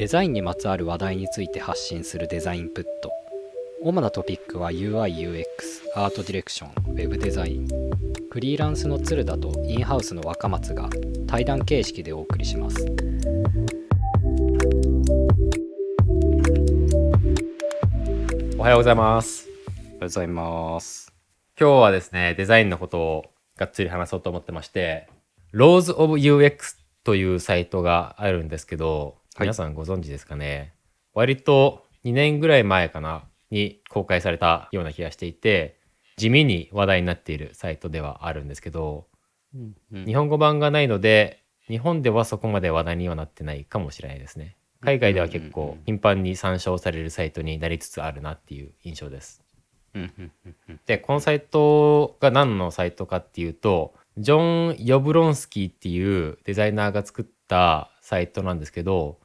デザインにまつわる話題について発信するデザインプット。主なトピックは UIUX アートディレクションウェブデザイン。フリーランスの鶴田とインハウスの若松が対談形式でお送りします。おはようございます。おはようございます。今日はですね、デザインのことをがっつり話そうと思ってまして、Laws of UX というサイトがあるんですけど、はい皆さんご存知ですかね？割と2年ぐらい前かな？に公開されたような気がしていて、地味に話題になっているサイトではあるんですけど、日本語版がないので、日本ではそこまで話題にはなってないかもしれないですね。海外では結構頻繁に参照されるサイトになりつつあるなっていう印象です。でこのサイトが何のサイトかっていうとジョン・ヨブロンスキーっていうデザイナーが作ったサイトなんですけど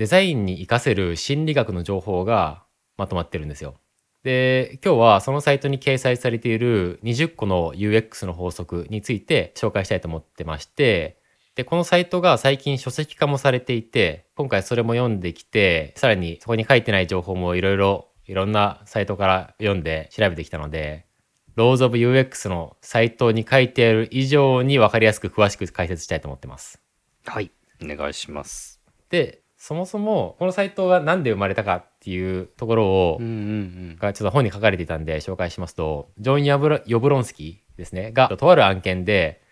デザインに活かせる心理学の情報がまとまってるんですよ。で今日はそのサイトに掲載されている20個の UX の法則について紹介したいと思ってましてでこのサイトが最近書籍化もされていて今回それも読んできてさらにそこに書いてない情報もいろいろいろんなサイトから読んで調べてきたので Laws of UX のサイトに書いてある以上に分かりやすく詳しく解説したいと思ってます。はいお願いしますでそもそもこのサイトが何で生まれたかっていうところを、うんうんがちょっと本に書かれていたんで紹介しますとジョン・ヨブロンスキーですねがとある案件で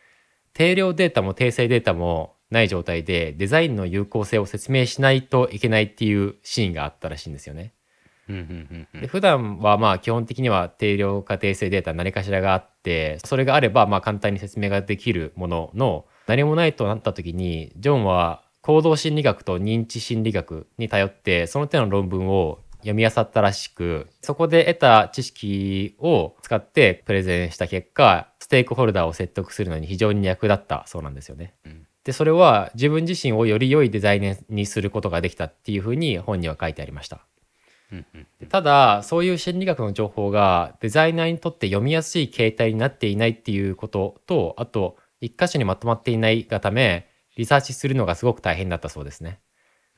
定量データも訂正データもない状態でデザインの有効性を説明しないといけないっていうシーンがあったらしいんですよね。うんうんうんで普段はまあ基本的には定量化訂正データ何かしらがあってそれがあればまあ簡単に説明ができるものの何もないとなった時にジョンは行動心理学と認知心理学に頼ってその手の論文を読み漁ったらしくそこで得た知識を使ってプレゼンした結果ステークホルダーを説得するのに非常に役立ったそうなんですよね。うんでそれは自分自身をより良いデザインにすることができたっていうふうに本には書いてありました。ただそういう心理学の情報がデザイナーにとって読みやすい形態になっていないっていうこととあと一箇所にまとまっていないがためリサーチするのがすごく大変だったそうですね。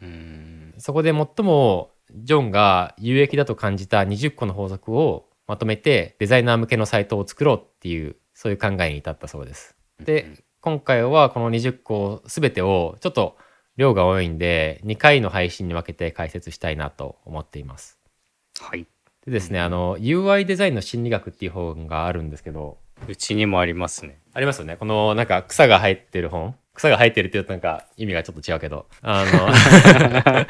うん。そこで最もジョンが有益だと感じた20個の法則をまとめてデザイナー向けのサイトを作ろうっていうそういう考えに至ったそうです。で今回はこの20個全てをちょっと量が多いんで2回の配信に分けて解説したいなと思っています。はい。でですね、あの UI デザインの心理学っていう本があるんですけど。うちにもありますね。ありますよね。このなんか草が生えてる本草が生えてるって言うとなんか意味がちょっと違うけど。あの。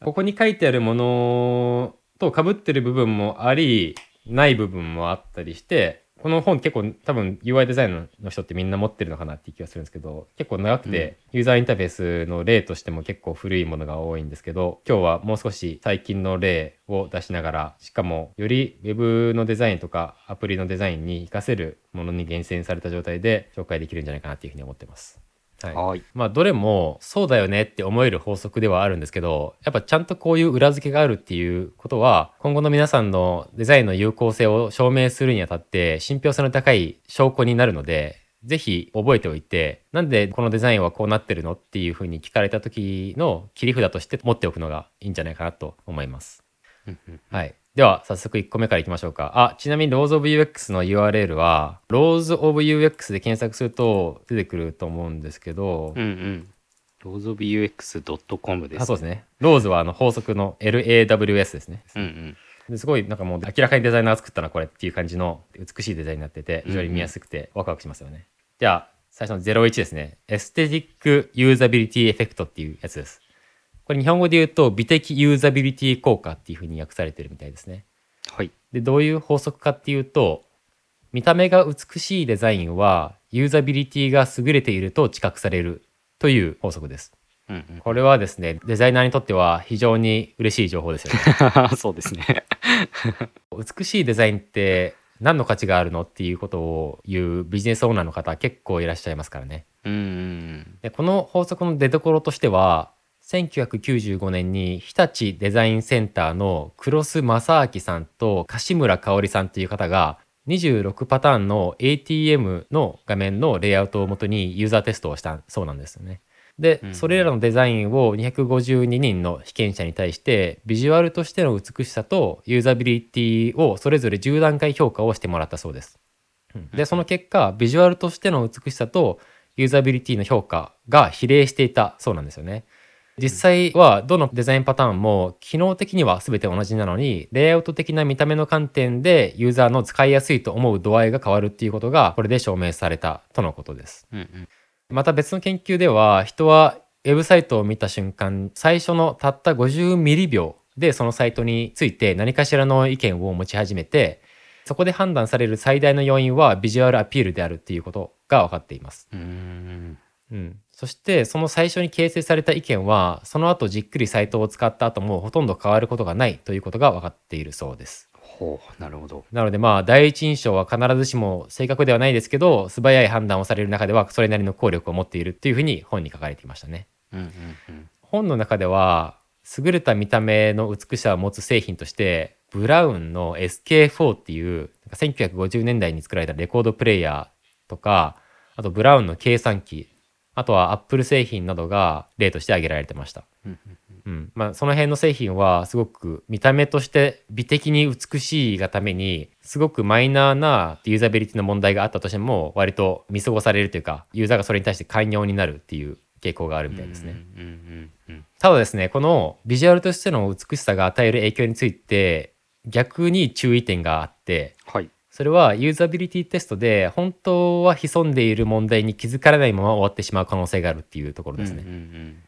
ここに書いてあるものと被ってる部分もありない部分もあったりしてこの本結構多分 UI デザインの人ってみんな持ってるのかなっていう気がするんですけど結構長くて、ユーザーインターフェースの例としても結構古いものが多いんですけど今日はもう少し最近の例を出しながらしかもより Web のデザインとかアプリのデザインに活かせるものに厳選された状態で紹介できるんじゃないかなっていうふうに思ってます。はいはいまあどれもそうだよねって思える法則ではあるんですけどやっぱちゃんとこういう裏付けがあるっていうことは今後の皆さんのデザインの有効性を証明するにあたって信憑性の高い証拠になるのでぜひ覚えておいてなんでこのデザインはこうなってるのっていうふうに聞かれた時の切り札として持っておくのがいいんじゃないかなと思います。はい。では、早速1個目からいきましょうか。あ、ちなみに Laws of UX の URL は、Laws of UX で検索すると出てくると思うんですけど、うんうん。lawsofux.com です。あそうですね。Laws はあの法則の LAWS ですね。うんうん。ですごいなんかもう明らかにデザイナーが作ったなこれっていう感じの美しいデザインになってて非常に見やすくてワクワクしますよね。じゃあ最初の01ですね。 Aesthetic Usability Effect っていうやつです。これ日本語で言うと美的ユーザビリティ効果っていうふうに訳されてるみたいですね。はい。でどういう法則かっていうと見た目が美しいデザインはユーザビリティが優れていると知覚されるという法則です。うんうん。これはですねデザイナーにとっては非常に嬉しい情報ですよね。そうですね。美しいデザインって何の価値があるのっていうことを言うビジネスオーナーの方結構いらっしゃいますからね。うんうん。でこの法則の出所としては1995年に日立デザインセンターの黒須正明さんと樫村香織さんという方が26パターンの ATM の画面のレイアウトをもとにユーザーテストをしたそうなんですよね。で、うんそれらのデザインを252人の被験者に対してビジュアルとしての美しさとユーザビリティをそれぞれ10段階評価をしてもらったそうです。でその結果ビジュアルとしての美しさとユーザビリティの評価が比例していたそうなんですよね。実際はどのデザインパターンも機能的には全て同じなのにレイアウト的な見た目の観点でユーザーの使いやすいと思う度合いが変わるっていうことがこれで証明されたとのことです。うんうんまた別の研究では人はウェブサイトを見た瞬間最初のたった50ミリ秒でそのサイトについて何かしらの意見を持ち始めてそこで判断される最大の要因はビジュアルアピールであるっていうことが分かっています。うーんうん、そしてその最初に形成された意見はその後じっくりサイトを使った後もほとんど変わることがないということが分かっているそうです。ほうなるほどなのでまあ第一印象は必ずしも正確ではないですけど素早い判断をされる中ではそれなりの効力を持っているっていうふうに本に書かれていましたね。うんうんうん本の中では優れた見た目の美しさを持つ製品としてブラウンの SK4 っていうなんか1950年代に作られたレコードプレイヤーとかあとブラウンの計算機あとはアップル製品などが例として挙げられてました。うんうんまあ、その辺の製品はすごく見た目として美的に美しいがためにすごくマイナーなユーザビリティの問題があったとしても割と見過ごされるというかユーザーがそれに対して寛容になるっていう傾向があるみたいですね。うんうんうんただですねこのビジュアルとしての美しさが与える影響について逆に注意点があってはいそれはユーザビリティテストで本当は潜んでいる問題に気づかれないまま終わってしまう可能性があるっていうところですね。うんうん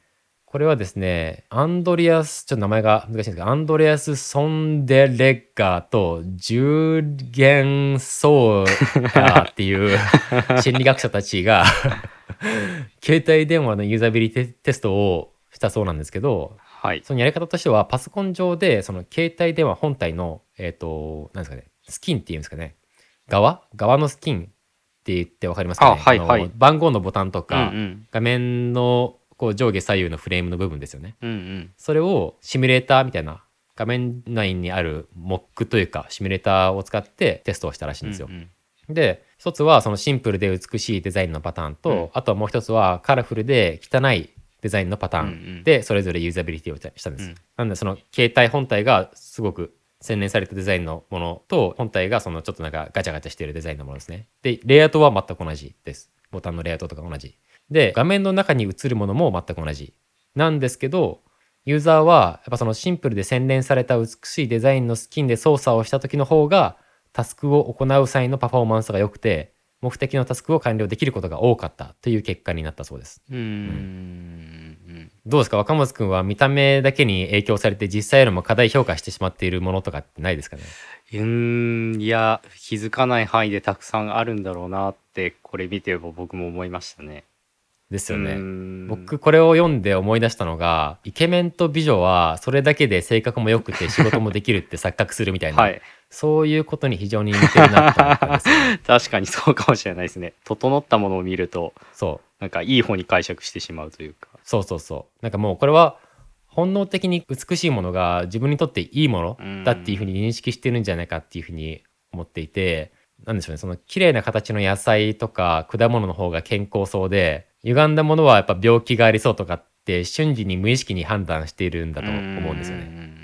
これはですね、アンドリアス、ちょっと名前が難しいんですけど、アンドレアス・ソンデレッガーとジューゲン・ソーヤーっていう心理学者たちが 携帯電話のユーザビリティテストをしたそうなんですけど、はいそのやり方としてはパソコン上でその携帯電話本体の、えっ、と、なんですかね、スキンっていうんですかね、側？側のスキンって言ってわかりますかね？あはいはい。の番号のボタンとうんか、うん。画面のこう上下左右のフレームの部分ですよね。うんうん。それをシミュレーターみたいな画面内にあるモックというかシミュレーターを使ってテストをしたらしいんですよ。うんうん。で一つはそのシンプルで美しいデザインのパターンと、うん。あとはもう一つはカラフルで汚いデザインのパターンでそれぞれユーザビリティをしたんです。うん。なんでその携帯本体がすごく洗練されたデザインのものと本体がそのちょっとなんかガチャガチャしているデザインのものですね。でレイアウトは全く同じです。ボタンのレイアウトとか同じ。で画面の中に映るものも全く同じ。なんですけどユーザーはやっぱそのシンプルで洗練された美しいデザインのスキンで操作をした時の方がタスクを行う際のパフォーマンスが良くて目的のタスクを完了できることが多かったという結果になったそうです。うんうんどうですか？若松くんは見た目だけに影響されて実際よりも過大評価してしまっているものとかってないですかね？うーんいや気づかない範囲でたくさんあるんだろうなってこれ見て僕も思いましたね。ですよね。僕これを読んで思い出したのがイケメンと美女はそれだけで性格も良くて仕事もできるって錯覚するみたいな、はいそういうことに非常に似てるなと思ったんです 確かにそうかもしれないですね。整ったものを見るとそうなんかいい方に解釈してしまうというか。そうそうそうなんかもうこれは本能的に美しいものが自分にとっていいものだっていうふうに認識してるんじゃないかっていうふうに思っていてなんでしょうねその綺麗な形の野菜とか果物の方が健康そうで歪んだものはやっぱ病気がありそうとかって瞬時に無意識に判断しているんだと思うんですよね。うん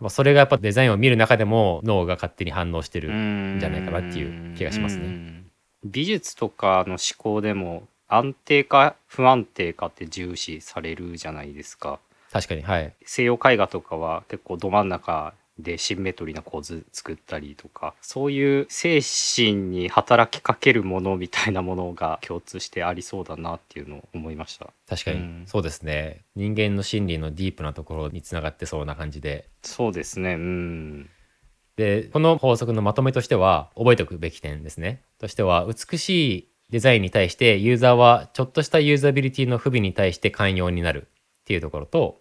まそれがやっぱデザインを見る中でも脳が勝手に反応してるんじゃないかなっていう気がしますね。ね。美術とかの思考でも安定か不安定かって重視されるじゃないですか。確かにはい西洋絵画とかは結構ど真ん中でシンメトリーな構図作ったりとかそういう精神に働きかけるものみたいなものが共通してありそうだなっていうのを思いました。確かに、うん。そうですね。人間の心理のディープなところにつながってそうな感じで。そうですね。うん。でこの法則のまとめとしては覚えておくべき点ですね。としては美しいデザインに対してユーザーはちょっとしたユーザビリティの不備に対して寛容になるっていうところと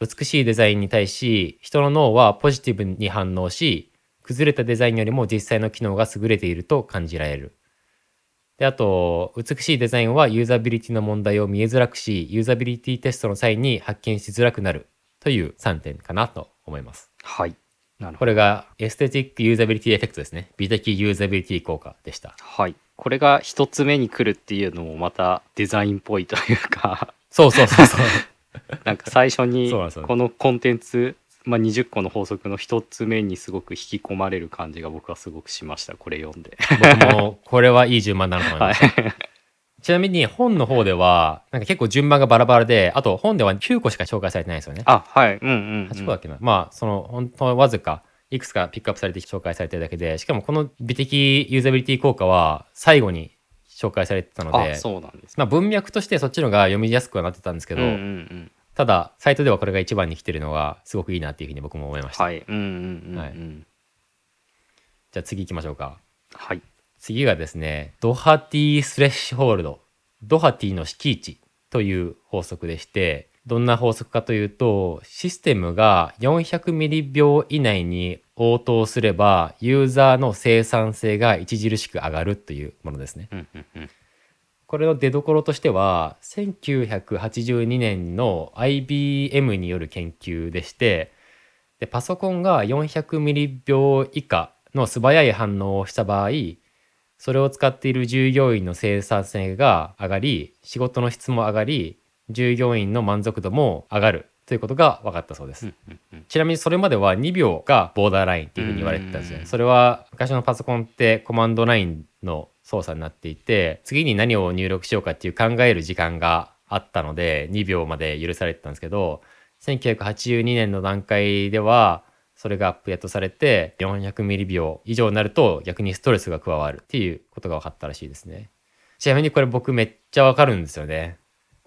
美しいデザインに対し人の脳はポジティブに反応し崩れたデザインよりも実際の機能が優れていると感じられる。であと美しいデザインはユーザビリティの問題を見えづらくしユーザビリティテストの際に発見しづらくなるという3点かなと思います。はい。なるほど。これが Aesthetic Usability Effect ですね。美的ユーザビリティ効果でした。はい。これが一つ目に来るっていうのもまたデザインっぽいというか。そうそうそうそう なんか最初にこのコンテンツ、まあ、20個の法則の一つ目にすごく引き込まれる感じが僕はすごくしましたこれ読んで。僕もこれはいい順番だなと思いました、ちなみに本の方ではなんか結構順番がバラバラであと本では9個しか紹介されてないんですよね。あはい。うんうん、うん、8個だっけな、まあその本当わずかいくつかピックアップされて紹介されてるだけでしかもこの美的ユーザビリティ効果は最後に紹介されてたのであそうなんですね。まあ、文脈としてそっちのが読みやすくはなってたんですけど、うんうんうん。ただサイトではこれが一番に来てるのがすごくいいなっていうふうに僕も思いました、はいうんうんうんうん、はい。じゃあ次行きましょうか。はい。次がですねドハティスレッシュホールド。ドハティの敷地という法則でしてどんな法則かというとシステムが400ミリ秒以内に応答すればユーザーの生産性が著しく上がるというものですね。これの出どころとしては1982年の IBM による研究でしてでパソコンが400ミリ秒以下の素早い反応をした場合それを使っている従業員の生産性が上がり仕事の質も上がり従業員の満足度も上がるということが分かったそうです。ちなみにそれまでは2秒がボーダーラインっていうふうに言われてたんですうんね。それは昔のパソコンってコマンドラインの操作になっていて次に何を入力しようかっていう考える時間があったので2秒まで許されてたんですけど1982年の段階ではそれがアップデートされて400ミリ秒以上になると逆にストレスが加わるっていうことが分かったらしいですね。ちなみにこれ僕めっちゃわかるんですよね。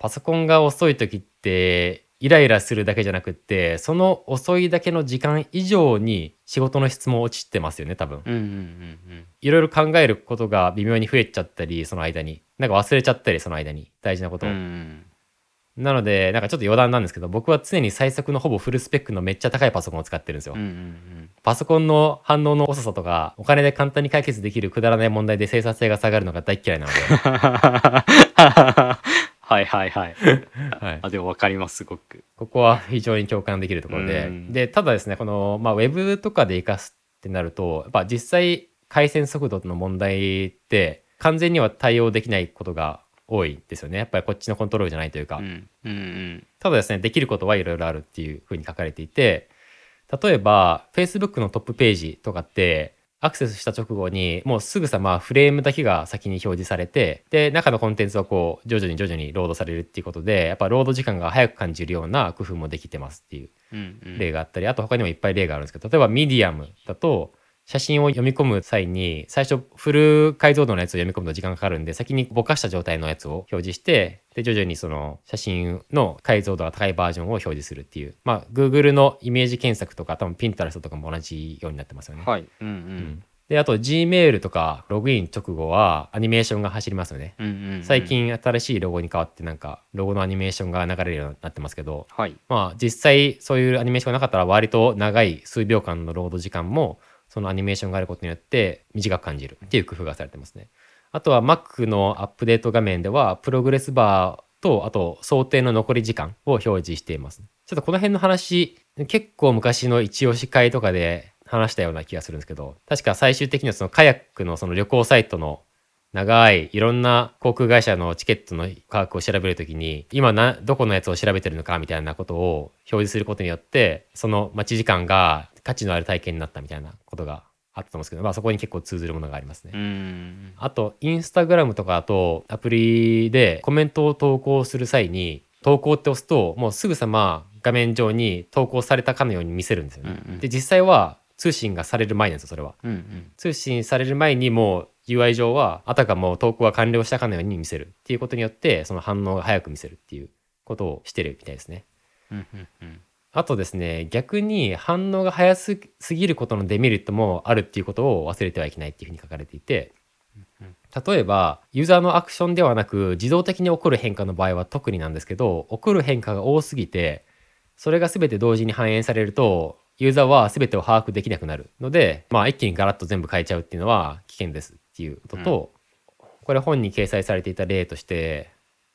パソコンが遅い時ってイライラするだけじゃなくってその遅いだけの時間以上に仕事の質も落ちてますよね多分。うんうんうんいろいろ考えることが微妙に増えちゃったりその間になんか忘れちゃったりその間に大事なことを。うんうんなのでなんかちょっと余談なんですけど僕は常に最速のほぼフルスペックのめっちゃ高いパソコンを使ってるんですよ。うんうんパソコンの反応の遅さとかお金で簡単に解決できるくだらない問題で生産性が下がるのが大っ嫌いなので。はいはいはい。はい。あでも分かりますすごく。ここは非常に共感できるところで、うん。でただですねこの、まあ、ウェブとかで活かすってなるとやっぱ実際回線速度の問題って完全には対応できないことが多いですよね。やっぱりこっちのコントロールじゃないというか、うんうんうん。ただですねできることはいろいろあるっていうふうに書かれていて例えば Facebook のトップページとかってアクセスした直後にもうすぐさまフレームだけが先に表示されてで中のコンテンツはこう徐々に徐々にロードされるっていうことでやっぱロード時間が早く感じるような工夫もできてますっていううんうん。例があったりあと他にもいっぱい例があるんですけど例えばミディアムだと写真を読み込む際に最初フル解像度のやつを読み込むと時間かかるんで先にぼかした状態のやつを表示してで徐々にその写真の解像度が高いバージョンを表示するっていう。まあ Google のイメージ検索とか多分 Pinterest とかも同じようになってますよね。はい。うんううん。んであと Gmail とかログイン直後はアニメーションが走りますよね。うんうんうん。最近新しいロゴに変わってなんかロゴのアニメーションが流れるようになってますけどはい。まあ実際そういうアニメーションがなかったら割と長い数秒間のロード時間もそのアニメーションがあることによって短く感じるっていう工夫がされてますね。あとは Mac のアップデート画面ではプログレスバーとあと想定の残り時間を表示しています。ちょっとこの辺の話結構昔の一押し会とかで話したような気がするんですけど確か最終的にはそのカヤックのその旅行サイトの長いいろんな航空会社のチケットの価格を調べるときに今などこのやつを調べてるのかみたいなことを表示することによってその待ち時間が価値のある体験になったみたいなことがあったと思うんですけど、まあ、そこに結構通ずるものがありますね。うんあとインスタグラムとかだとアプリでコメントを投稿する際に投稿って押すともうすぐさま画面上に投稿されたかのように見せるんですよね。うんうんで実際は通信がされる前なんですよそれは。うんうん通信される前にもう UI 上はあたかも投稿が完了したかのように見せるっていうことによってその反応が早く見せるっていうことをしてるみたいですね。うんあとですね逆に反応が早すぎることのデメリットもあるっていうことを忘れてはいけないっていうふうに書かれていて例えばユーザーのアクションではなく自動的に起こる変化の場合は特になんですけど起こる変化が多すぎてそれが全て同時に反映されるとユーザーは全てを把握できなくなるので、まあ、一気にガラッと全部変えちゃうっていうのは危険ですていうことと、これ本に掲載されていた例として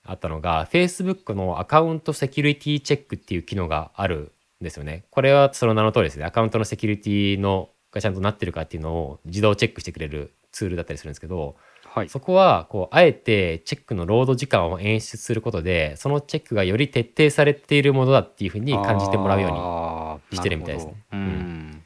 あったのが Facebook のアカウントセキュリティチェックっていう機能があるですよね。これはその名の通りですね。アカウントのセキュリティのがちゃんとなってるかっていうのを自動チェックしてくれるツールだったりするんですけど、はい。そこはこうあえてチェックのロード時間を演出することでそのチェックがより徹底されているものだっていうふうに感じてもらうようににしてるみたいですね。ううん。ん。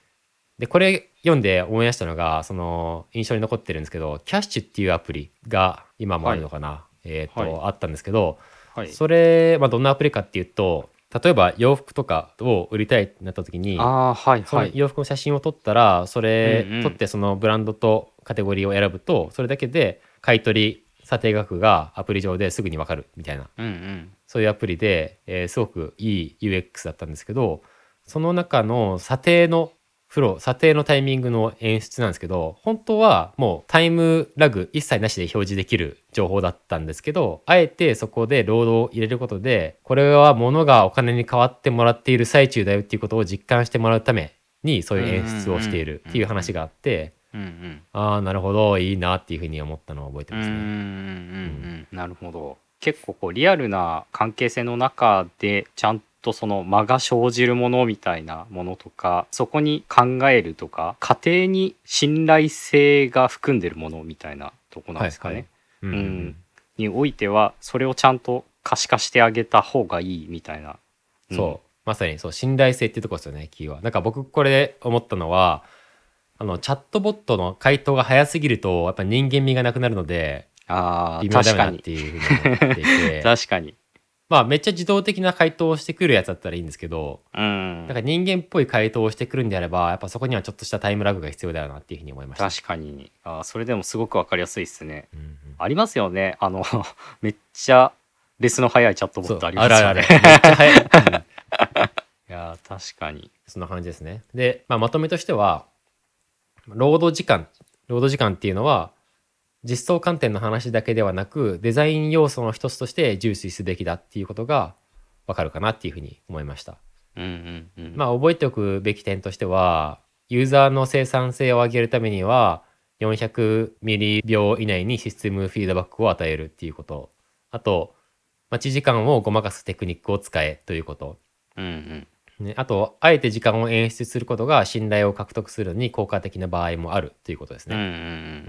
でこれ読んで思い出したのがその印象に残ってるんですけどキャッシュっていうアプリが今もあるのかな、えっ、と、はい。あったんですけどはい。それ、まあ、どんなアプリかっていうと例えば洋服とかを売りたいってなった時にはいそはい。の洋服の写真を撮ったらそれうんうん。撮ってそのブランドとカテゴリーを選ぶとそれだけで買い取り査定額がアプリ上ですぐに分かるみたいな。うんうん。そういうアプリで、えーすごくいい UX だったんですけどその中の査定のフロー査定のタイミングの演出なんですけど本当はもうタイムラグ一切なしで表示できる情報だったんですけどあえてそこでロードを入れることでこれは物がお金に変わってもらっている最中だよっていうことを実感してもらうためにそういう演出をしているっていう話があってうんうん。ああなるほどいいなっていうふうに思ったのを覚えてうんうんうんますね。うん。なるほど。結構こうリアルな関係性の中でちゃんとその間が生じるものみたいなものとかそこに考えるとか家庭に信頼性が含んでるものみたいなとこなんですかね、はいはい。うんうんにおいてはそれをちゃんと可視化してあげた方がいいみたいな、うん。そう。まさにそう信頼性っていうところですよねキーは。なんか僕これで思ったのはあのチャットボットの回答が早すぎるとやっぱ人間味がなくなるのであ確かになっていうふうに思っていて。確かに まあめっちゃ自動的な回答をしてくるやつだったらいいんですけどうん。なんか人間っぽい回答をしてくるんであればやっぱそこにはちょっとしたタイムラグが必要だよなっていうふうに思いました。確かに。あーそれでもすごくわかりやすいですね。うんうん。ありますよね。あの めっちゃレスの早いチャットボットありますよね。あるある。めっちゃ早い、やー確かに。そんな感じですね。で、まあ、まとめとしては、労働時間、労働時間っていうのは、実装観点の話だけではなく、デザイン要素の一つとして重視すべきだっていうことがわかるかなっていうふうに思いました。うんうんうんまあ、覚えておくべき点としては、ユーザーの生産性を上げるためには、400ミリ秒以内にシステムフィードバックを与えるっていうこと。あと、待ち時間をごまかすテクニックを使えということ。うんうんね、あとあえて時間を演出することが信頼を獲得するのに効果的な場合もあるということですね。うんうんう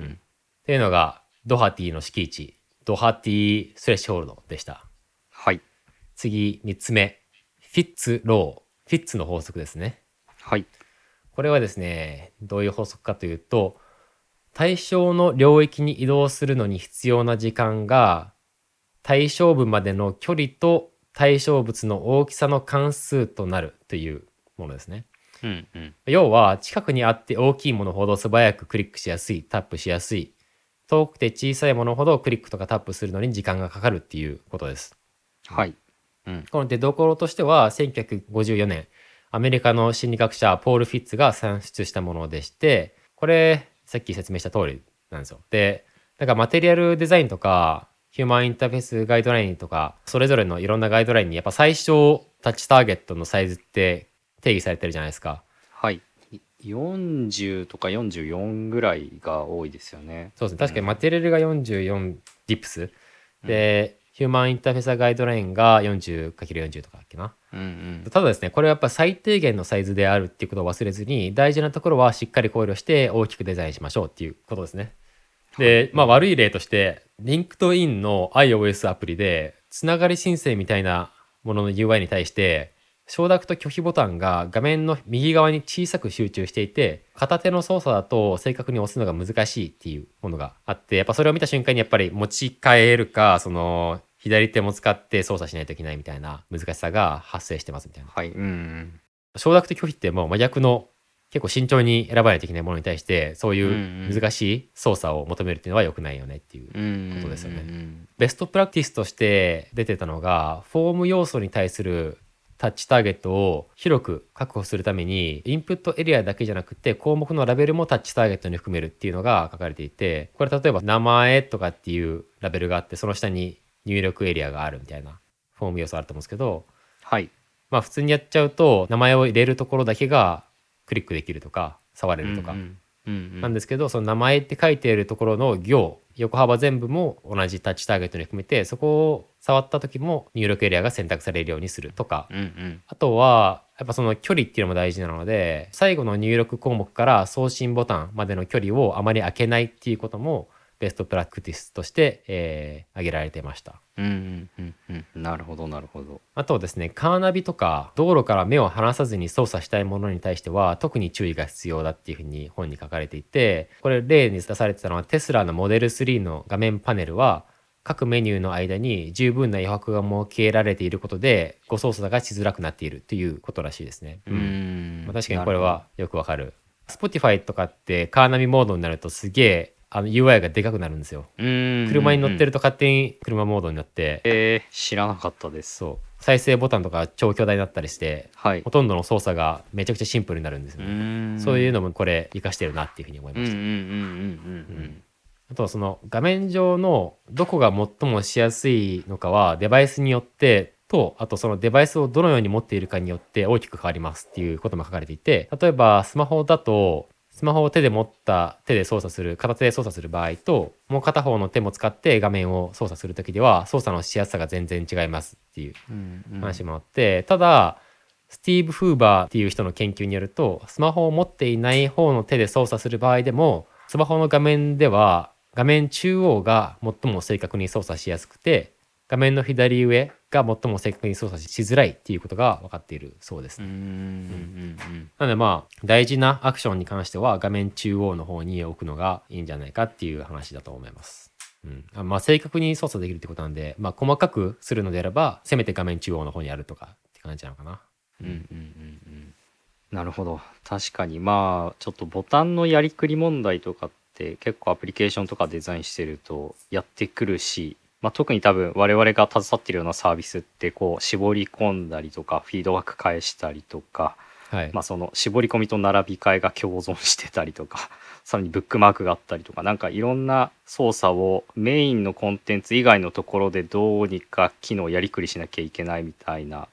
んっていうのがドハティの敷地ドハティスレッシュホールドでした。はい次3つ目フィッツローフィッツの法則ですね。はいこれはですねどういう法則かというと対象の領域に移動するのに必要な時間が対象部までの距離と対象物の大きさの関数となるというものですね。うんうん要は近くにあって大きいものほど素早くクリックしやすいタップしやすい遠くて小さいものほどクリックとかタップするのに時間がかかるっていうことです。はいこの出どころとしては1954年アメリカの心理学者ポール・フィッツが算出したものでしてこれさっき説明した通りなんですよ。でなんかマテリアルデザインとかヒューマンインターフェースガイドラインとかそれぞれのいろんなガイドラインにやっぱ最小タッチターゲットのサイズって定義されてるじゃないですか。はい40とか44ぐらいが多いですよね。そうですね。確かにマテリアルが44ディップス、でヒューマンインターフェースガイドラインが 40×40 とかだっけな。うんうんただですねこれはやっぱ最低限のサイズであるっていうことを忘れずに大事なところはしっかり考慮して大きくデザインしましょうっていうことですね。で、まあ悪い例として LinkedIn の iOS アプリでつながり申請みたいなものの UI に対して承諾と拒否ボタンが画面の右側に小さく集中していて片手の操作だと正確に押すのが難しいっていうものがあってやっぱそれを見た瞬間にやっぱり持ち替えるかその左手も使って操作しないといけないみたいな難しさが発生してますみたいな。はいうんうん。承諾と拒否ってもう真逆の結構慎重に選ばないといけないものに対してそういんううん。難しい操作を求めるっていうのは良くないよねっていううんことですよね。うんベストプラクティスとして出てたのがフォーム要素に対するタッチターゲットを広く確保するためにインプットエリアだけじゃなくて項目のラベルもタッチターゲットに含めるっていうのが書かれていてこれ例えば名前とかっていうラベルがあってその下に入力エリアがあるみたいなフォーム要素あると思うんですけどはい。まあ普通にやっちゃうと名前を入れるところだけがクリックできるとか触れるとか、うんなんですけど、その名前って書いているところの行横幅全部も同じタッチターゲットに含めてそこを触った時も入力エリアが選択されるようにするとか、うんうん。あとはやっぱその距離っていうのも大事なので最後の入力項目から送信ボタンまでの距離をあまり開けないっていうこともベストプラクティスとして、えー挙げられてました。うんうんうんうんなるほどなるほどあとですね、カーナビとか道路から目を離さずに操作したいものに対しては特に注意が必要だっていうふうに本に書かれていて、これ例に出されてたのはテスラのモデル3の画面パネルは各メニューの間に十分な余白が設けられていることでご操作がしづらくなっているということらしいですね。うーんまあ、確かにこれはよくわかる。Spotify とかってカーナビモードになるとすげえあの UI がでかくなるんですよ。車に乗ってるると勝手に車モードになって、えー、知らなかったです。そう。再生ボタンとか超巨大になったりしてはい。ほとんどの操作がめちゃくちゃシンプルになるんですようね、そういうのもこれ活かしてるなっていうふうに思いました、あとはその画面上のどこが最もしやすいのかはデバイスによってとあとそのデバイスをどのように持っているかによって大きく変わりますっていうことも書かれていて例えばスマホだとスマホを手で持った手で操作する片手で操作する場合ともう片方の手も使って画面を操作する時では操作のしやすさが全然違いますっていううんうん。話もあって、ただスティーブ・フーバーっていう人の研究によるとスマホを持っていない方の手で操作する場合でもスマホの画面では画面中央が最も正確に操作しやすくて画面の左上が最も正確に操作しづらいっていうことが分かっているそうです。うーん。うんうんなのでまあ大事なアクションに関しては画面中央の方に置くのがいいんじゃないかっていう話だと思います。うん、あまあ正確に操作できるってことなんで、まあ、細かくするのであればせめて画面中央の方にあるとかって感じなのかな。うんうんうんうん。なるほど。確かに。まあちょっとボタンのやりくり問題とかって結構アプリケーションとかデザインしてるとやってくるし、まあ、特に多分我々が携わってるようなサービスってこう絞り込んだりとかフィードバック返したりとか、はい、まあ、その絞り込みと並び替えが共存してたりとか さらにブックマークがあったりとかなんかいろんな操作をメインのコンテンツ以外のところでどうにか機能やりくりしなきゃいけないみたいな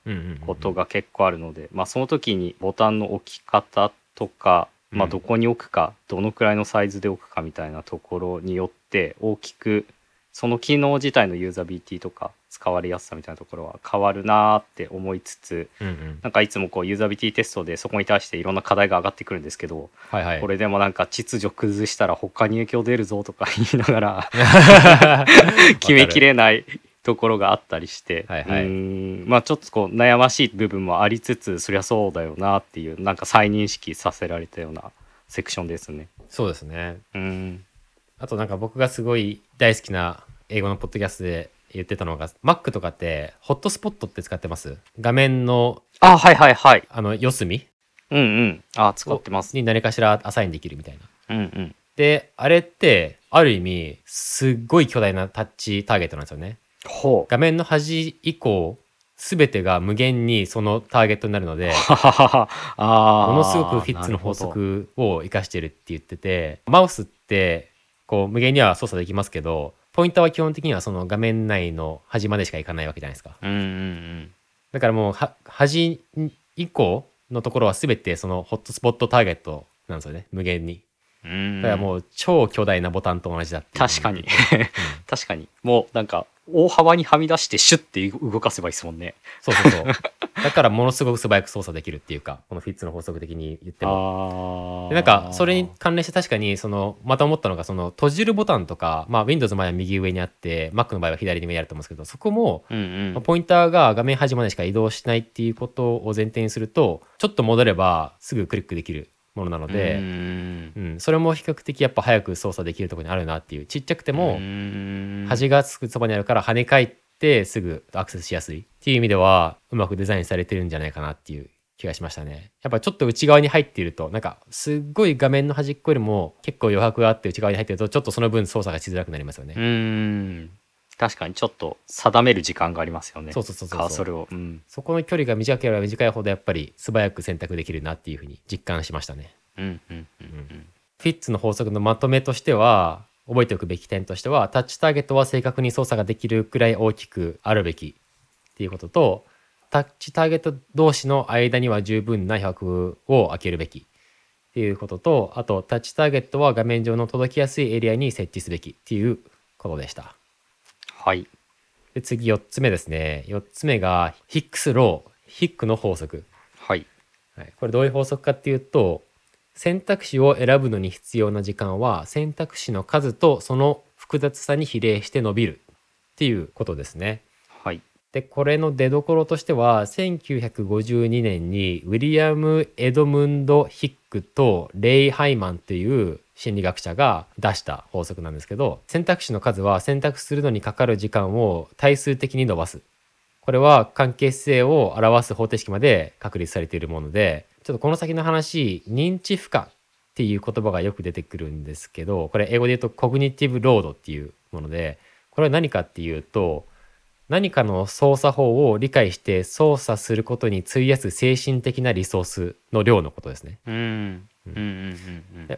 ことが結構あるので、まあ、その時にボタンの置き方とか、まあ、うんどこに置くか、どのくらいのサイズで置くかみたいなところによって大きくその機能自体のユーザビリティとか使われやすさみたいなところは変わるなーって思いつつうんうんなんかいつもこうユーザビリティテストでそこに対していろんな課題が上がってくるんですけど、はいはい。これでもなんか秩序崩したら他に影響出るぞとか 言いながら 決めきれないところがあったりして、はいはいうーんまあちょっとこう悩ましい部分もありつつそりゃそうだよなっていうなんか再認識させられたようなセクションですね。そうですね。うんあとなんか僕がすごい大好きな英語のポッドキャストで言ってたのが Mac とかってホットスポットって使ってます？画面のあはいはいはい。あの四隅？うんうん。あ使ってます。に何かしらアサインできるみたいな。うんうん。であれってある意味すっごい巨大なタッチターゲットなんですよね。ほう。画面の端以降全てが無限にそのターゲットになるのでものすごくフィッツの法。則を生かしてるって言っててマウスってこう無限には操作できますけどポインターは基本的にはその画面内の端までしかいかないわけじゃないですか。なるほどうんうん。だからもうは端以降のところは全てそのホットスポットターゲットなんですよね。無限に。うん。うんだからもう超巨大なボタンと同じだって確かに。確かに。もうなんか大幅にはみ出してシュッて動かせばいいですもんね。そうそうそう。だからものすごく素早く操作できるっていうかこのフィッツの法則的に言っても。あでなんかそれに関連して確かにそのまた思ったのがその閉じるボタンとか、まあ、Windows の場合は右上にあって Mac の場合は左上にあると思うんですけどそこもうんうんまあポインターが画面端までしか移動しないっていうことを前提にするとちょっと戻ればすぐクリックできるものなのうで、ん。うん。それも比較的やっぱ早く操作できるところにあるなっていう。ちっちゃくてもうん。端がつくそばにあるから跳ね返ってすぐアクセスしやすいっていう意味ではうまくデザインされてるんじゃないかなっていう気がしましたね。やっぱちょっと内側に入っているとなんかすっごい画面の端っこよりも結構余白があって内側に入ってるとちょっとその分操作がしづらくなりますよね、うん確かにちょっと定める時間がありますよね。そうそうそうそう。カーソルを。うん。そこの距離が短ければ短いほどやっぱり素早く選択できるなっていうふうに実感しましたね。うんうんうんフィッツの法則のまとめとしては覚えておくべき点としてはタッチターゲットは正確に操作ができるくらい大きくあるべきっていうこととタッチターゲット同士の間には十分な余白を空けるべきっていうこととあとタッチターゲットは画面上の届きやすいエリアに設置すべきっていうことでしたはい。で次4つ目ですね。4つ目がヒックスローヒックの法則、はい。はい、これどういう法則かっていうと選択肢を選ぶのに必要な時間は選択肢の数とその複雑さに比例して伸びるっていうことですね。はい。でこれの出どころとしては1952年にウィリアム・エドムンド・ヒックとレイ・ハイマンという心理学者が出した法則なんですけど選択肢の数は選択するのにかかる時間を対数的に伸ばすこれは関係性を表す方程式まで確立されているものでちょっとこの先の話認知負荷っていう言葉がよく出てくるんですけどこれ英語で言うとコグニティブロードっていうものでこれは何かっていうと何かの操作法を理解して操作することに費やす精神的なリソースの量のことですね。うん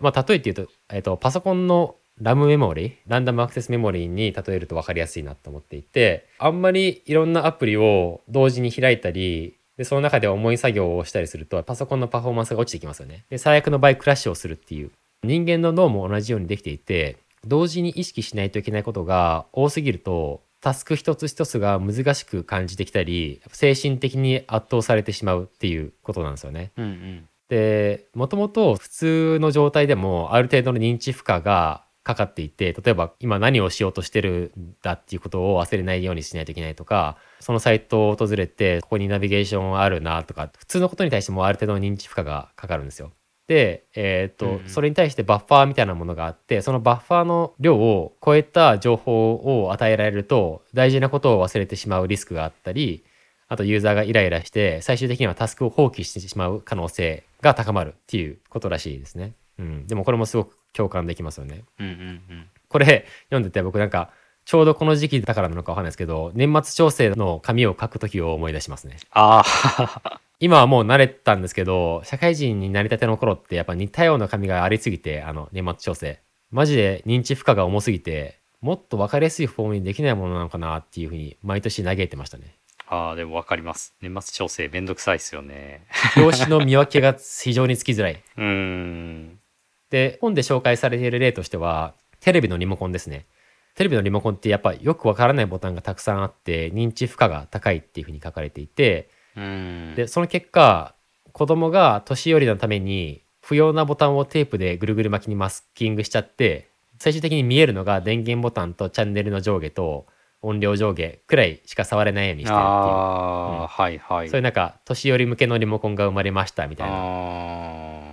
まあ、例えて言うと,、えっとパソコンのラムメモリランダムアクセスメモリに例えると分かりやすいなと思っていてあんまりいろんなアプリを同時に開いたりでその中で重い作業をしたりするとパソコンのパフォーマンスが落ちてきますよね。で最悪の場合クラッシュをするっていう人間の脳も同じようにできていて同時に意識しないといけないことが多すぎるとタスク一つ一つが難しく感じてきたり精神的に圧倒されてしまうっていうことなんですよね。うんうんでもともと普通の状態でもある程度の認知負荷がかかっていて例えば今何をしようとしてるんだっていうことを忘れないようにしないといけないとかそのサイトを訪れてここにナビゲーションあるなとか普通のことに対してもある程度の認知負荷がかかるんですよ。で、えーとうんそれに対してバッファーみたいなものがあってそのバッファーの量を超えた情報を与えられると大事なことを忘れてしまうリスクがあったりあとユーザーがイライラして最終的にはタスクを放棄してしまう可能性が高まるっていうことらしいですね。うん、でもこれもすごく共感できますよね。うんうんうんこれ読んでて僕なんかちょうどこの時期だからなのかわかんないですけど年末調整の紙を書く時を思い出しますね。ああ 今はもう慣れたんですけど社会人になりたての頃ってやっぱ似たような紙がありすぎてあの年末調整マジで認知負荷が重すぎてもっと分かりやすいフォームにできないものなのかなっていうふうに毎年嘆いてましたね。ああでも分かります。年末調整めんどくさいですよね。表紙の見分けが非常につきづらい。うーん。で本で紹介されている例としてはテレビのリモコンですね。テレビのリモコンってやっぱよくわからないボタンがたくさんあって認知負荷が高いっていうふうに書かれていてうーん。でその結果子供が年寄りのために不要なボタンをテープでぐるぐる巻きにマスキングしちゃって最終的に見えるのが電源ボタンとチャンネルの上下と音量上下くらいしか触れないようにしてるっていう。ああ、はいはい。そういうなんか年寄り向けのリモコンが生まれましたみたいなあ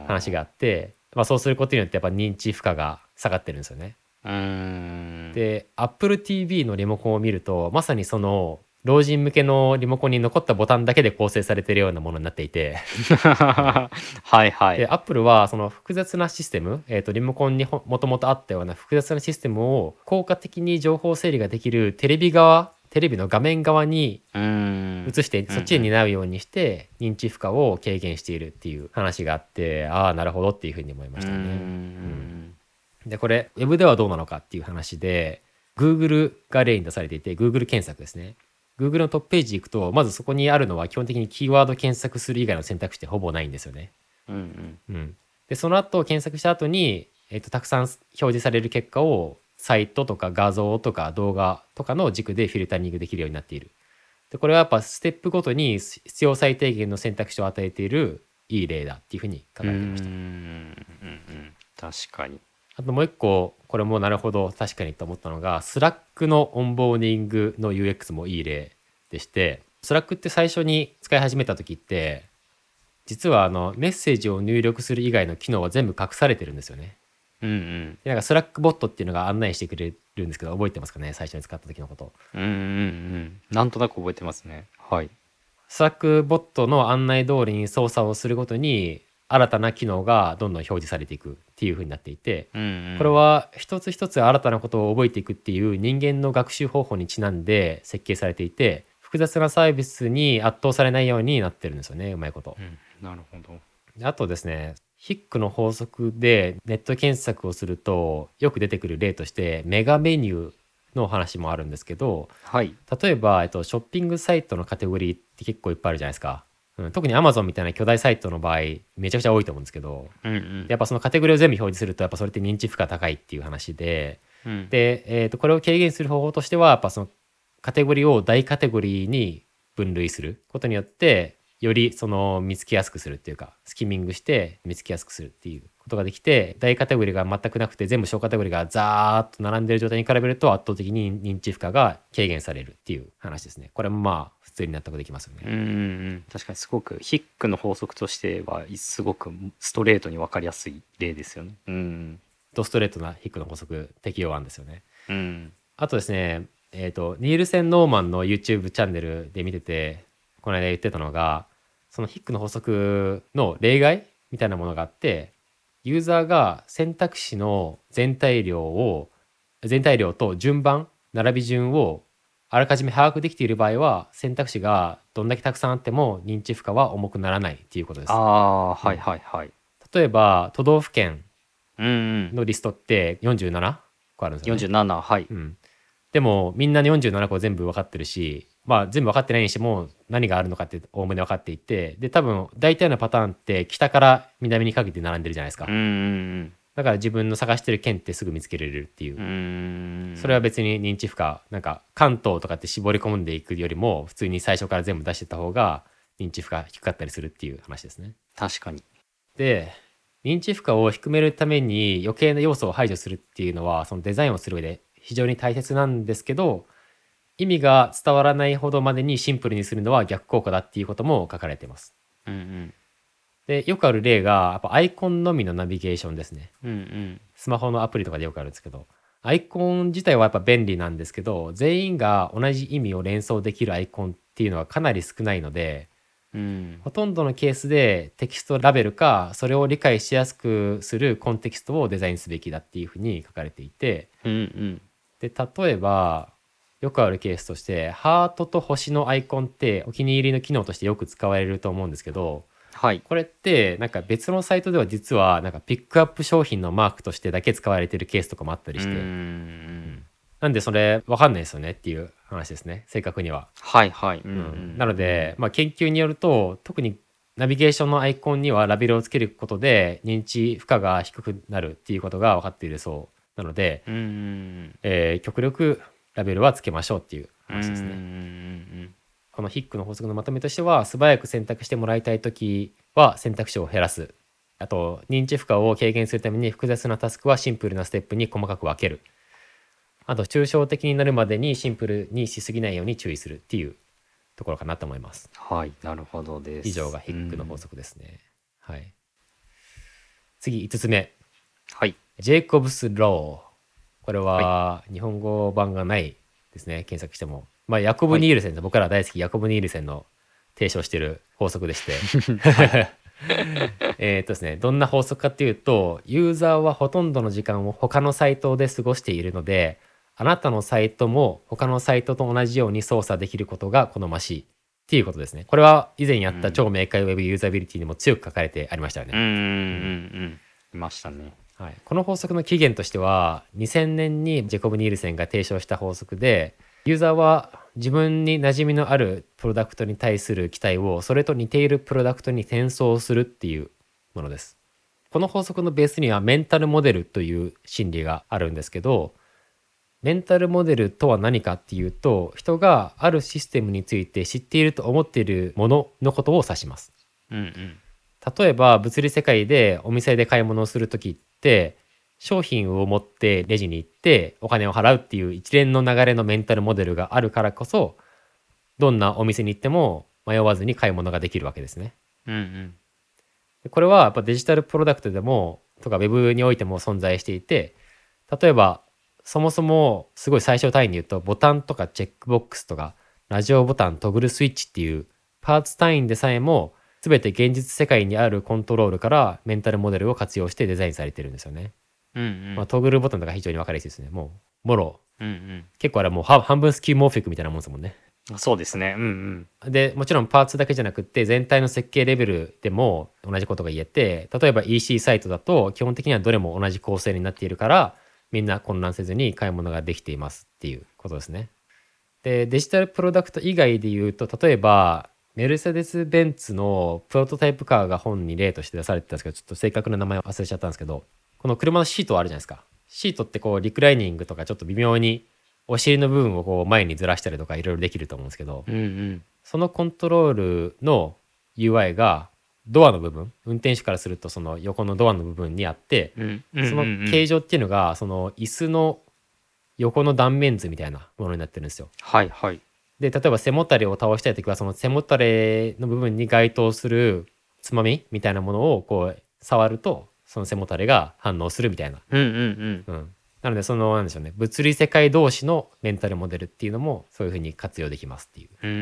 ー。話があって、まあ、そうすることによってやっぱ認知負荷が下がってるんですよね。うーん。で AppleTV のリモコンを見るとまさにその老人向けのリモコンに残ったボタンだけで構成されているようなものになっていて。はいはい。で Apple はその複雑なシステム、えー、とリモコンにほもともとあったような複雑なシステムを効果的に情報整理ができるテレビ側テレビの画面側に移してそっちで担うようにして認知負荷を軽減しているっていう話があってああなるほどっていうふうに思いましたね。うーん。でこれ Web ではどうなのかっていう話で Google が例に出されていて Google 検索ですね Google のトップページ行くとまずそこにあるのは基本的にキーワード検索する以外の選択肢ってほぼないんですよね。うんうんうん、でその後検索した後に、えっとたくさん表示される結果をサイトとか画像とか動画とかの軸でフィルタリングできるようになっている。でこれはやっぱステップごとに必要最低限の選択肢を与えているいい例だっていうふうに書かれてました。うんうん確かにあともう一個これもなるほど確かにと思ったのが Slack の onboarding の UX もいい例でして Slack って最初に使い始めた時って実はあのメッセージを入力する以外の機能は全部隠されてるんですよね。うんうん。でなんか Slackbot っていうのが案内してくれるんですけど覚えてますかね？最初に使った時のこと。うんうんうん。なんとなく覚えてますね。はい。 Slackbot の案内通りに操作をするごとに新たな機能がどんどん表示されていくっていう風になっていてうんうんこれは一つ一つ新たなことを覚えていくっていう人間の学習方法にちなんで設計されていて複雑なサービスに圧倒されないようになってるんですよねうまいことう。んなるほどあとですねヒックの法則でネット検索をするとよく出てくる例としてメガメニューの話もあるんですけどはい例えば、えっと、ショッピングサイトのカテゴリーって結構いっぱいあるじゃないですか。うん、特に Amazon みたいな巨大サイトの場合めちゃくちゃ多いと思うんですけどうんうん。やっぱそのカテゴリーを全部表示するとやっぱそれって認知負荷高いっていう話でうん。で、えー、とこれを軽減する方法としてはやっぱそのカテゴリーを大カテゴリーに分類することによってよりその見つけやすくするっていうかスキミングして見つけやすくするっていうことができて大カテゴリーが全くなくて全部小カテゴリーがザーッと並んでる状態に比べると圧倒的に認知負荷が軽減されるっていう話ですね。これもまあ普通に納得できますよね、うん確かにすごくヒックの法則としてはすごくストレートに分かりやすい例ですよね。うん。ドストレートなヒックの法則適用案ですよね。うん。あとですね、えっ、と、ニールセン・ノーマンの YouTube チャンネルで見てて、この間言ってたのが、そのヒックの法則の例外みたいなものがあって、ユーザーが選択肢の全体量を、全体量と順番、並び順をあらかじめ把握できている場合は、選択肢がどんだけたくさんあっても認知負荷は重くならないっていうことですあ。あはいはいはい。例えば、都道府県。のリストって47個あるんですよね。47はい。うん、でもみんなに47個全部分かってるしまあ全部分かってないにしても何があるのかっておおむね分かっていてで多分大体のパターンって北から南にかけて並んでるじゃないですか、うんうんだから自分の探してる県ってすぐ見つけられるっていう、うん。うんそれは別に認知負荷なんか関東とかって絞り込んでいくよりも普通に最初から全部出してった方が認知負荷低かったりするっていう話ですね確かに。で認知負荷を低めるために余計な要素を排除するっていうのはそのデザインをする上で非常に大切なんですけど意味が伝わらないほどまでにシンプルにするのは逆効果だっていうことも書かれています。うんうん。でよくある例がやっぱアイコンのみのナビゲーションですね。うんうん。スマホのアプリとかでよくあるんですけどアイコン自体はやっぱ便利なんですけど全員が同じ意味を連想できるアイコンっていうのはかなり少ないのでうんほとんどのケースでテキストラベルかそれを理解しやすくするコンテキストをデザインすべきだっていうふうに書かれていてうんうん。で例えばよくあるケースとしてハートと星のアイコンってお気に入りの機能としてよく使われると思うんですけどはい。これってなんか別のサイトでは実はなんかピックアップ商品のマークとしてだけ使われてるケースとかもあったりして、うんうんなんでそれ分かんないですよねっていう話ですね正確には。はいはい。うんううんんなので、まあ、研究によると特にナビゲーションのアイコンにはラベルをつけることで認知負荷が低くなるっていうことが分かっているそうなので、えー極力ラベルはつけましょうっていううん。話ですね。このヒックの法則のまとめとしては素早く選択してもらいたい時は選択肢を減らすあと認知負荷を軽減するために複雑なタスクはシンプルなステップに細かく分けるあと抽象的になるまでにシンプルにしすぎないように注意するっていうところかなと思いますはい。なるほどです。以上がヒックの法則ですね、はい次5つ目はい。ジェイコブス・ローこれは日本語版がないですね。検索しても。まあヤコブ・ニールセン、僕ら大好きヤコブ・ニールセンの提唱している法則でして。えっとですね。どんな法則かっていうとユーザーはほとんどの時間を他のサイトで過ごしているのであなたのサイトも他のサイトと同じように操作できることが好ましいっていうことですね。これは以前やった超明快ウェブユーザビリティにも強く書かれてありましたよね、うんうんうんうん。いましたね。はい、この法則の起源としては2000年にジェコブ・ニールセンが提唱した法則でユーザーは自分に馴染みのあるプロダクトに対する期待をそれと似ているプロダクトに転送するっていうものです。この法則のベースにはメンタルモデルという心理があるんですけどメンタルモデルとは何かっていうと人があるシステムについて知っていると思っているもののことを指します。うんうん。例えば物理世界でお店で買い物をする時って商品を持ってレジに行ってお金を払うっていう一連の流れのメンタルモデルがあるからこそどんなお店に行っても迷わずに買い物ができるわけですね。うんうん。でこれはやっぱデジタルプロダクトでもとかウェブにおいても存在していて例えばそもそもすごい最小単位に言うとボタンとかチェックボックスとかラジオボタントグルスイッチっていうパーツ単位でさえも全て現実世界にあるコントロールからメンタルモデルを活用してデザインされてるんですよね。うんうん。まあ、トグルボタンとか非常に分かりやすいですね。もうもろうん結構あれはもうは半分スキューモーフィックみたいなもんですもんね。うん。そうですね。うんうん。でもちろんパーツだけじゃなくって全体の設計レベルでも同じことが言えて例えば EC サイトだと基本的にはどれも同じ構成になっているからみんな混乱せずに買い物ができていますっていうことですね。でデジタルプロダクト以外で言うと例えばメルセデス・ベンツのプロトタイプカーが本に例として出されてたんですけどちょっと正確な名前を忘れちゃったんですけどこの車のシートあるじゃないですか。シートってこうリクライニングとかちょっと微妙にお尻の部分をこう前にずらしたりとかいろいろできると思うんですけど、うんうん。そのコントロールの UI がドアの部分運転手からするとその横のドアの部分にあって、うん。その形状っていうのがその椅子の横の断面図みたいなものになってるんですよ。はいはいで例えば背もたれを倒したい時はその背もたれの部分に該当するつまみ？みたいなものをこう触るとその背もたれが反応するみたいな。うんうんうん、なのでそのなんでしょうね。物理世界同士のメンタルモデルっていうのもそういうふうに活用できますっていう。うんう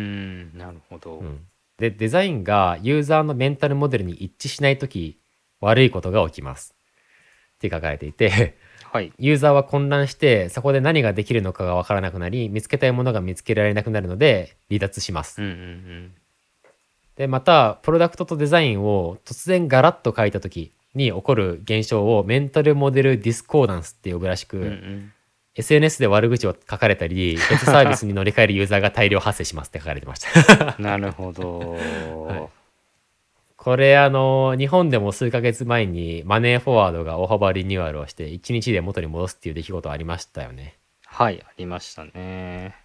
んなるほど、うん、でデザインがユーザーのメンタルモデルに一致しない時悪いことが起きます。って書かれていてはい。ユーザーは混乱してそこで何ができるのかが分からなくなり見つけたいものが見つけられなくなるので離脱します。うんうんでまたプロダクトとデザインを突然ガラッと書いた時に起こる現象をメンタルモデルディスコーダンスって呼ぶらしく、うんうん。SNS で悪口を書かれたり別サービスに乗り換えるユーザーが大量発生しますって書かれてました。う んなるほど、はいこれあの日本でも数ヶ月前にマネーフォワードが大幅リニューアルをして1日で元に戻すっていう出来事ありましたよね。はいありましたね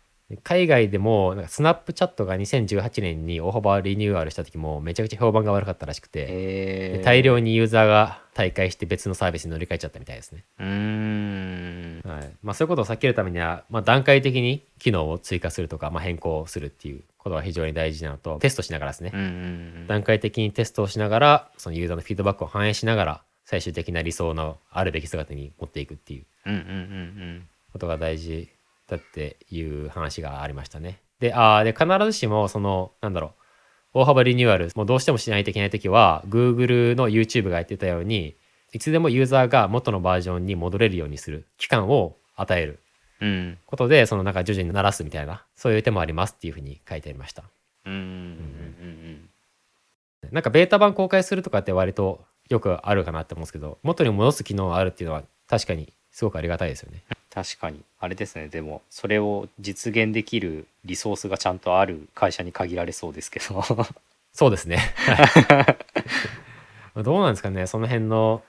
海外でもなんかスナップチャットが2018年に大幅リニューアルした時もめちゃくちゃ評判が悪かったらしくて、大量にユーザーが大会して別のサービスに乗り換えちゃったみたいですね。うーん。はい。まあ、そういうことを避けるためには、まあ、段階的に機能を追加するとか、まあ、変更するっていうことが非常に大事なのとテストしながらですね、うんうん段階的にテストをしながらそのユーザーのフィードバックを反映しながら最終的な理想のあるべき姿に持っていくっていうことが大事だっていう話がありましたね。であーで必ずしもそのなんだろう大幅リニューアルもうどうしてもしないといけない時は Google の YouTube がやってたようにいつでもユーザーが元のバージョンに戻れるようにする期間を与えるうんうんことでそのなんか徐々に鳴らすみたいなそういう手もありますっていうふうに書いてありました。うんうんうんなんかベータ版公開するとかって割とよくあるかなって思うんですけど元に戻す機能があるっていうのは確かにすごくありがたいですよね。確かに。あれですね。でもそれを実現できるリソースがちゃんとある会社に限られそうですけど。そうですね。どうなんですかね。その辺の。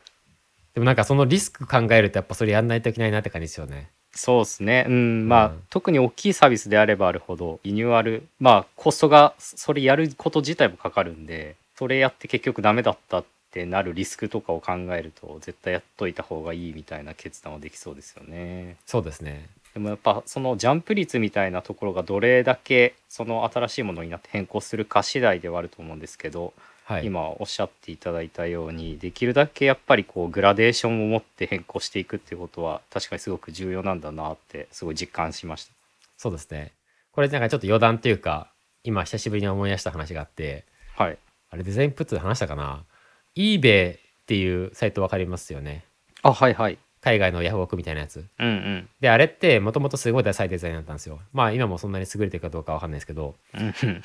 でもなんかそのリスク考えるとやっぱそれやんないといけないなって感じですよね。そうですね。うん。まあ、うん特に大きいサービスであればあるほどリニューアルまあコストがそれやること自体もかかるんでそれやって結局ダメだったってなるリスクとかを考えると絶対やっといた方がいいみたいな決断はできそうですよね。そうですね。でもやっぱそのジャンプ率みたいなところがどれだけその新しいものになって変更するか次第ではあると思うんですけど、はい。今おっしゃっていただいたようにできるだけやっぱりこうグラデーションを持って変更していくっていうことは確かにすごく重要なんだなってすごい実感しました。そうですね。これなんかちょっと余談というか今久しぶりに思い出した話があってはい。あれデザインプットで話したかな？eBay っていうサイトわかりますよね？あはいはい。海外のヤフオクみたいなやつ。うんうん。であれってもともとすごいダサいデザインだったんですよ。まあ今もそんなに優れてるかどうかわかんないですけど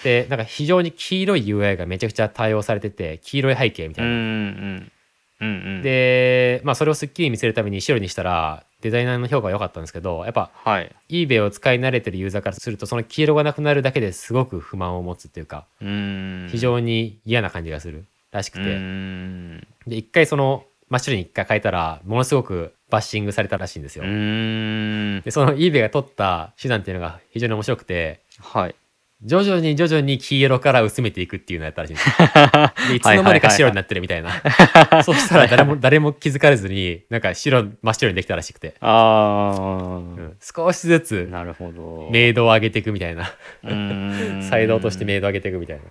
でなんか非常に黄色い UI がめちゃくちゃ対応されてて黄色い背景みたいな。うんうんうんうん。でまあそれをすっきり見せるために白にしたらデザイナーの評価は良かったんですけどやっぱはい。eBay を使い慣れてるユーザーからするとその黄色がなくなるだけですごく不満を持つっていうかうん。非常に嫌な感じがするらしくうて、ん。で一回その真っ白に一回変えたらものすごくバッシングされたらしいんですよ。うん。でその eBay が取った手段っていうのが非常に面白くてはい。徐々に徐々に黄色から薄めていくっていうのをやったらしいんですよ。でいつの間にか白になってるみたいな。そしたら誰も誰も気づかれずになんか白真っ白にできたらしくて、ああ、うん少しずつなるほど。明度を上げていくみたいな。うん サイドとして明度を上げていくみたいな。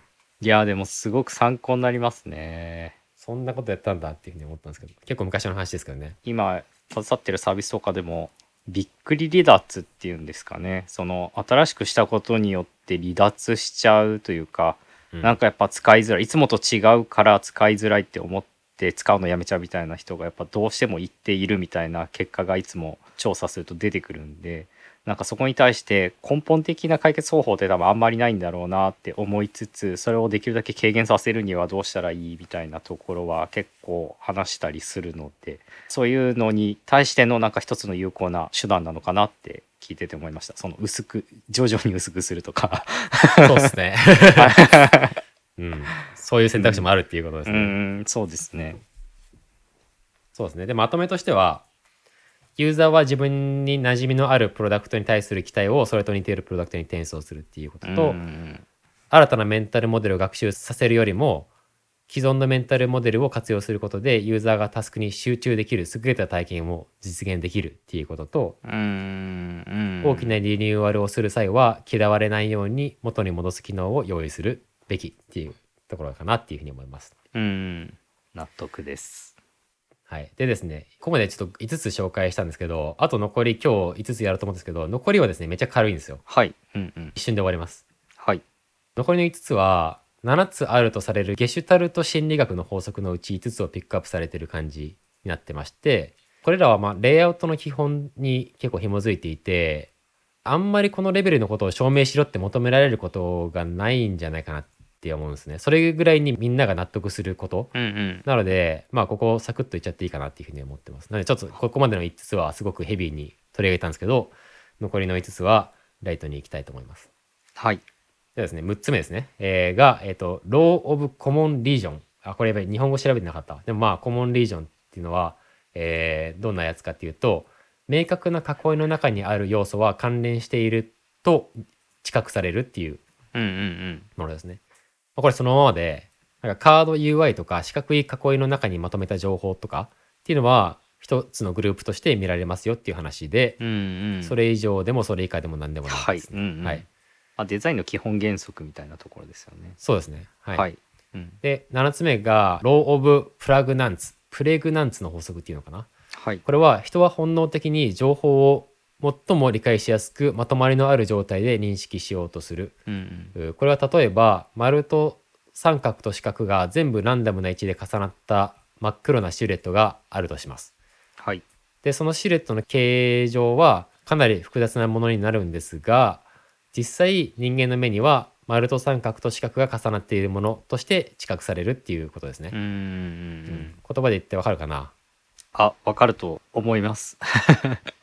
いやでもすごく参考になりますね。そんなことやったんだっていうふうに思ったんですけど結構昔の話ですけどね。今携わってるサービスとかでもびっくり離脱っていうんですかねその新しくしたことによって離脱しちゃうというか、うんなんかやっぱ使いづらいいつもと違うから使いづらいって思って使うのやめちゃうみたいな人がやっぱどうしても言っているみたいな結果がいつも調査すると出てくるんでなんかそこに対して根本的な解決方法って多分あんまりないんだろうなって思いつつそれをできるだけ軽減させるにはどうしたらいいみたいなところは結構話したりするのでそういうのに対してのなんか一つの有効な手段なのかなって聞いてて思いました。その薄く徐々に薄くするとか。そうですね、うん、そういう選択肢もあるっていうことですね、うんそうですね。そうですね。でまとめとしてはユーザーは自分に馴染みのあるプロダクトに対する期待をそれと似ているプロダクトに転送するっていうことと、新たなメンタルモデルを学習させるよりも既存のメンタルモデルを活用することでユーザーがタスクに集中できる優れた体験を実現できるっていうことと大きなリニューアルをする際は嫌われないように元に戻す機能を用意するべきっていうところかなっていうふうに思います。うん納得です。はい、でですねここまでちょっと5つ紹介したんですけどあと残り今日5つやると思うんですけど残りはですねめっちゃ軽いんですよ。はい、うんうん、一瞬で終わります。はい、残りの5つは7つあるとされるゲシュタルト心理学の法則のうち5つをピックアップされてる感じになってましてこれらはまあレイアウトの基本に結構紐づいていてあんまりこのレベルのことを証明しろって求められることがないんじゃないかなって思うんですねそれぐらいにみんなが納得すること、うんうん、なのでまあここサクッといっちゃっていいかなっていうふうに思ってますなのでちょっとここまでの5つはすごくヘビーに取り上げたんですけど残りの5つはライトに行きたいと思いますはいでですね、6つ目ですね。えー、が、えっ、ー、と、Law of Common Region。あ、これやっぱり日本語調べてなかった。でもまあ、コモンリージョンっていうのは、えー、どんなやつかっていうと、明確な囲いの中にある要素は関連していると知覚されるっていうものですね。これそのままで、なんかカード UI とか四角い囲いの中にまとめた情報とかっていうのは一つのグループとして見られますよっていう話で、うんうん、それ以上でもそれ以下でも何でもないです、ね、はい、うんうん、はいあデザインの基本原則みたいなところですよね。そうですね。はい。はいうん、で7つ目がロー・オブ・プラグナンツプレグナンツの法則っていうのかな。はい、これは人は本能的に情報を最も理解しやすくまとまりのある状態で認識しようとする。うんうん、これは例えば丸と三角と四角が全部ランダムな位置で重なった真っ黒なシルエットがあるとします。はい、でそのシルエットの形状はかなり複雑なものになるんですが実際人間の目には丸と三角と四角が重なっているものとして知覚されるっていうことですね。うん、うん、言葉で言ってわかるかな？あ、わかると思います。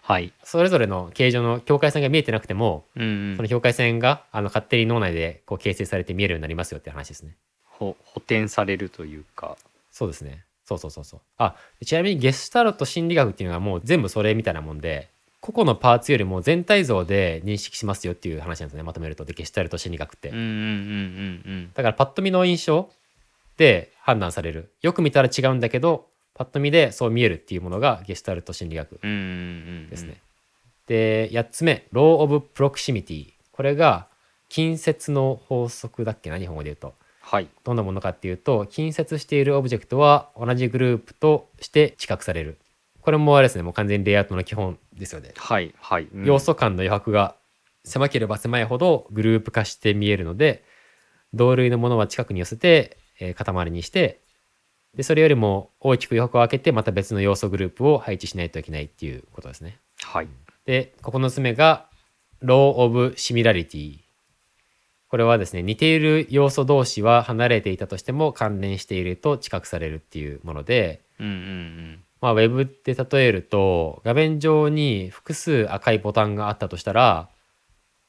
はい。それぞれの形状の境界線が見えてなくても、うんうん、その境界線があの勝手に脳内でこう形成されて見えるようになりますよって話ですね。ほ補填されるというか。そうですね。そうそうそうそう。あ、ちなみにゲスタルト心理学っていうのはもう全部それみたいなもんで、個々のパーツよりも全体像で認識しますよっていう話なんですねまとめるとでゲシュタルト心理学って、うんうんうんうんだからパッと見の印象で判断されるよく見たら違うんだけどパッと見でそう見えるっていうものがゲシュタルト心理学ですね、で8つ目 Law of Proximity これが近接の法則だっけな日本語で言うと。はい。どんなものかっていうと近接しているオブジェクトは同じグループとして知覚される。これもあれですねもう完全にレイアウトの基本ですよね。はいはい、うん、要素間の余白が狭ければ狭いほどグループ化して見えるので同類のものは近くに寄せて、えー、塊にしてでそれよりも大きく余白を空けてまた別の要素グループを配置しないといけないっていうことですね。はい、で9つ目が Law of Similarity これはですね似ている要素同士は離れていたとしても関連していると知覚されるっていうもので、うんうんうんまあ、ウェブって例えると画面上に複数赤いボタンがあったとしたら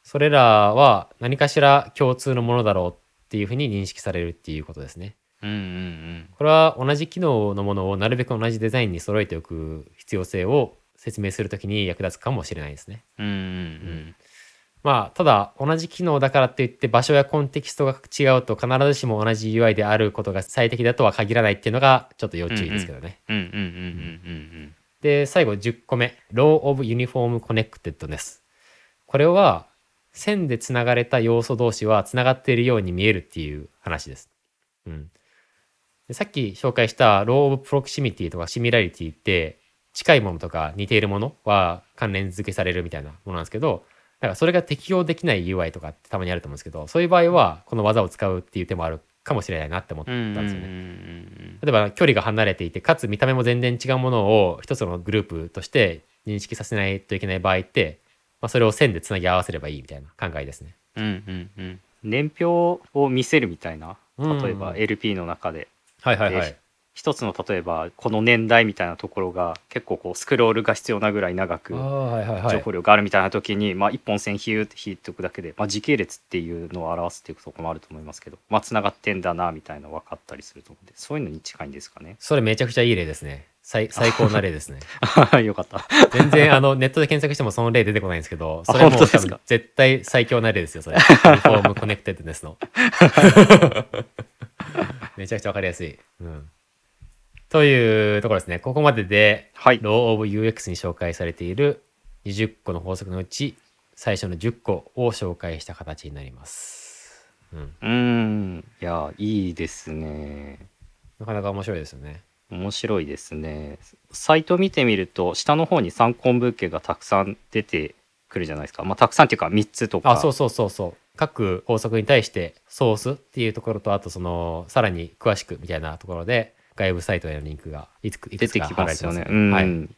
それらは何かしら共通のものだろうっていうふうに認識されるっていうことですね。うんうんうん、これは同じ機能のものをなるべく同じデザインに揃えておく必要性を説明するときに役立つかもしれないですね。うんうんうん、まあただ同じ機能だからって言って場所やコンテキストが違うと必ずしも同じ UI であることが最適だとは限らないっていうのがちょっと要注意ですけどね。で最後10個目 Law of Uniform Connectedness これは線でつながれた要素同士はつながっているように見えるっていう話です。うん、でさっき紹介した Law of Proximity とか Similarity って近いものとか似ているものは関連付けされるみたいなものなんですけどだからそれが適用できない UI とかってたまにあると思うんですけど、そういう場合はこの技を使うっていう手もあるかもしれないなって思ったんですよね。例えば距離が離れていて、かつ見た目も全然違うものを一つのグループとして認識させないといけない場合って、まあ、それを線でつなぎ合わせればいいみたいな考えですね。うんうんうん。年表を見せるみたいな、例えば LP の中で。はいはいはい。一つの例えばこの年代みたいなところが結構こうスクロールが必要なぐらい長くああはいはいはい。情報量があるみたいな時に、まあ、一本線ヒューって引いておくだけで、まあ、時系列っていうのを表すっていうところもあると思いますけどまあつながってんだなみたいなの分かったりすると思うんでそういうのに近いんですかね。それめちゃくちゃいい例ですね。最最高な例ですね。よかった。全然あのネットで検索してもその例出てこないんですけどそれも絶対最強な例ですよそれ。Uniform Connectedness の めちゃくちゃわかりやすい、うん、というところですね。ここまでではい。Law of UX に紹介されている20個の法則のうち最初の10個を紹介した形になります、うん、うーん。いやいいですね。なかなか面白いですよね。面白いですね。サイト見てみると下の方に参考文献がたくさん出てくるじゃないですか。まあたくさんっていうか3つとか。あそうそうそうそう各法則に対してソースっていうところとあとそのさらに詳しくみたいなところで外部サイトへのリンクがいつくい出てくつかきますよね。貼られてうん。はい、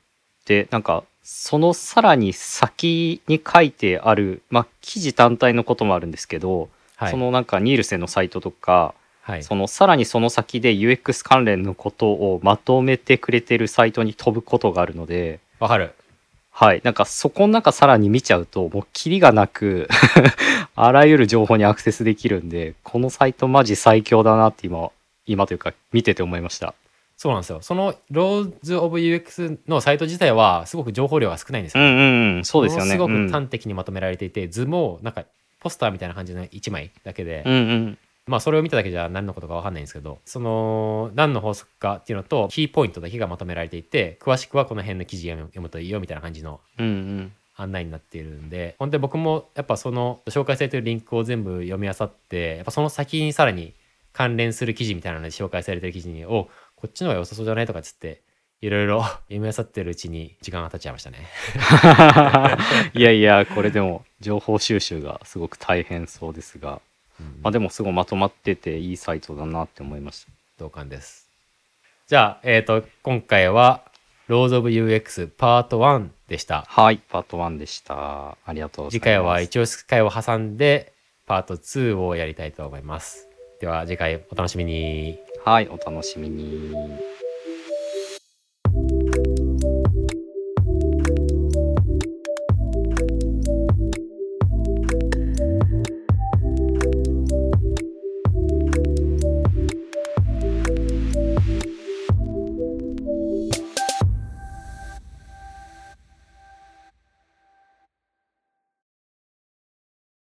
でなんかそのさらに先に書いてある、まあ、記事単体のこともあるんですけど、はい。そのなんかニールセンのサイトとか、はい、そのさらにその先で UX 関連のことをまとめてくれてるサイトに飛ぶことがあるので。わかるはい、なんかそこの中さらに見ちゃうともうキリがなく あらゆる情報にアクセスできるんでこのサイトマジ最強だなって今今というか見てて思いました。そうなんですよ。その Laws of UX のサイト自体はすごく情報量が少ないんですよ、うんうんうん、そうですよね。すごうん。く端的にまとめられていて、図もなんかポスターみたいな感じの1枚だけで、うんうんまあそれを見ただけじゃ何のことか分かんないんですけどその何の法則かっていうのとキーポイントだけがまとめられていて詳しくはこの辺の記事読む読むといいよみたいな感じの案内になっているんで本当に僕もやっぱその紹介されてるリンクを全部読み漁ってやっぱその先にさらに関連する記事みたいなので紹介されてる記事におこっちの方が良さそうじゃないとかっつっていろいろ 読み漁ってるうちに時間が経っちゃいましたね。いやいやこれでも情報収集がすごく大変そうですが、うんまあ、でもすごいまとまってていいサイトだなって思いました。同感です。じゃあ、えっ、と、今回は Laws of UX パート1でした。はいパート1でした。ありがとうございます。次回は一応回を挟んでパート2をやりたいと思います。では次回お楽しみに。はいお楽しみに。